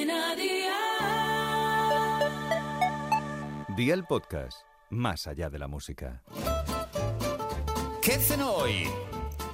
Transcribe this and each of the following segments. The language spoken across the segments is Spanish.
Cadena Dial. Día el podcast, más allá de la música. ¿Qué cenó hoy?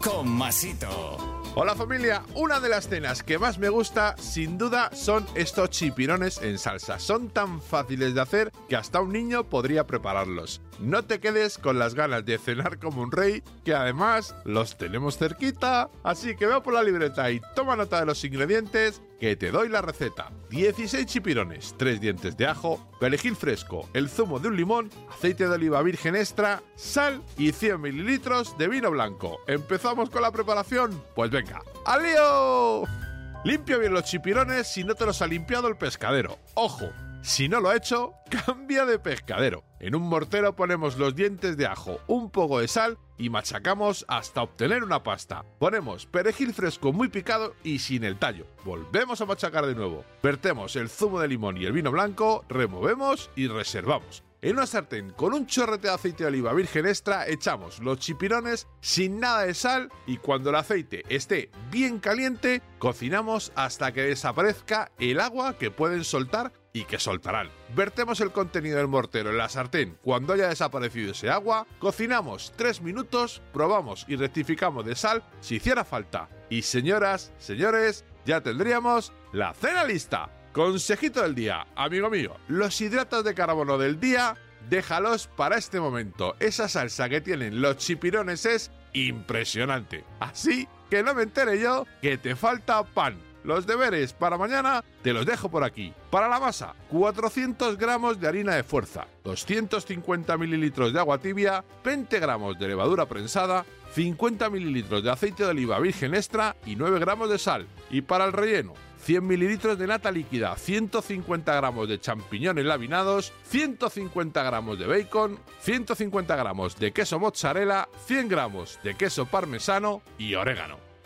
Con Masito. Hola familia, una de las cenas que más me gusta sin duda son estos chipirones en salsa. Son tan fáciles de hacer que hasta un niño podría prepararlos. No te quedes con las ganas de cenar como un rey, que además los tenemos cerquita. Así que veo por la libreta y toma nota de los ingredientes que te doy la receta. 16 chipirones, 3 dientes de ajo, perejil fresco, el zumo de un limón, aceite de oliva virgen extra, sal y 100 mililitros de vino blanco. ¿Empezamos con la preparación? Pues venga, ¡al! Limpia bien los chipirones si no te los ha limpiado el pescadero. ¡Ojo! Si no lo ha hecho, cambia de pescadero. En un mortero ponemos los dientes de ajo, un poco de sal y machacamos hasta obtener una pasta. Ponemos perejil fresco muy picado y sin el tallo. Volvemos a machacar de nuevo. Vertemos el zumo de limón y el vino blanco, removemos y reservamos. En una sartén con un chorrete de aceite de oliva virgen extra echamos los chipirones sin nada de sal y cuando el aceite esté bien caliente cocinamos hasta que desaparezca el agua que pueden soltar y que soltarán. Vertemos el contenido del mortero en la sartén cuando haya desaparecido ese agua, cocinamos 3 minutos, probamos y rectificamos de sal si hiciera falta. Y señoras, señores, ya tendríamos la cena lista. Consejito del día, amigo mío, los hidratos de carbono del día, déjalos para este momento. Esa salsa que tienen los chipirones es impresionante. Así que no me entere yo que te falta pan. Los deberes para mañana te los dejo por aquí. Para la masa, 400 gramos de harina de fuerza, 250 mililitros de agua tibia, 20 gramos de levadura prensada, 50 mililitros de aceite de oliva virgen extra y 9 gramos de sal. Y para el relleno, 100 mililitros de nata líquida, 150 gramos de champiñones laminados, 150 gramos de bacon, 150 gramos de queso mozzarella, 100 gramos de queso parmesano y orégano.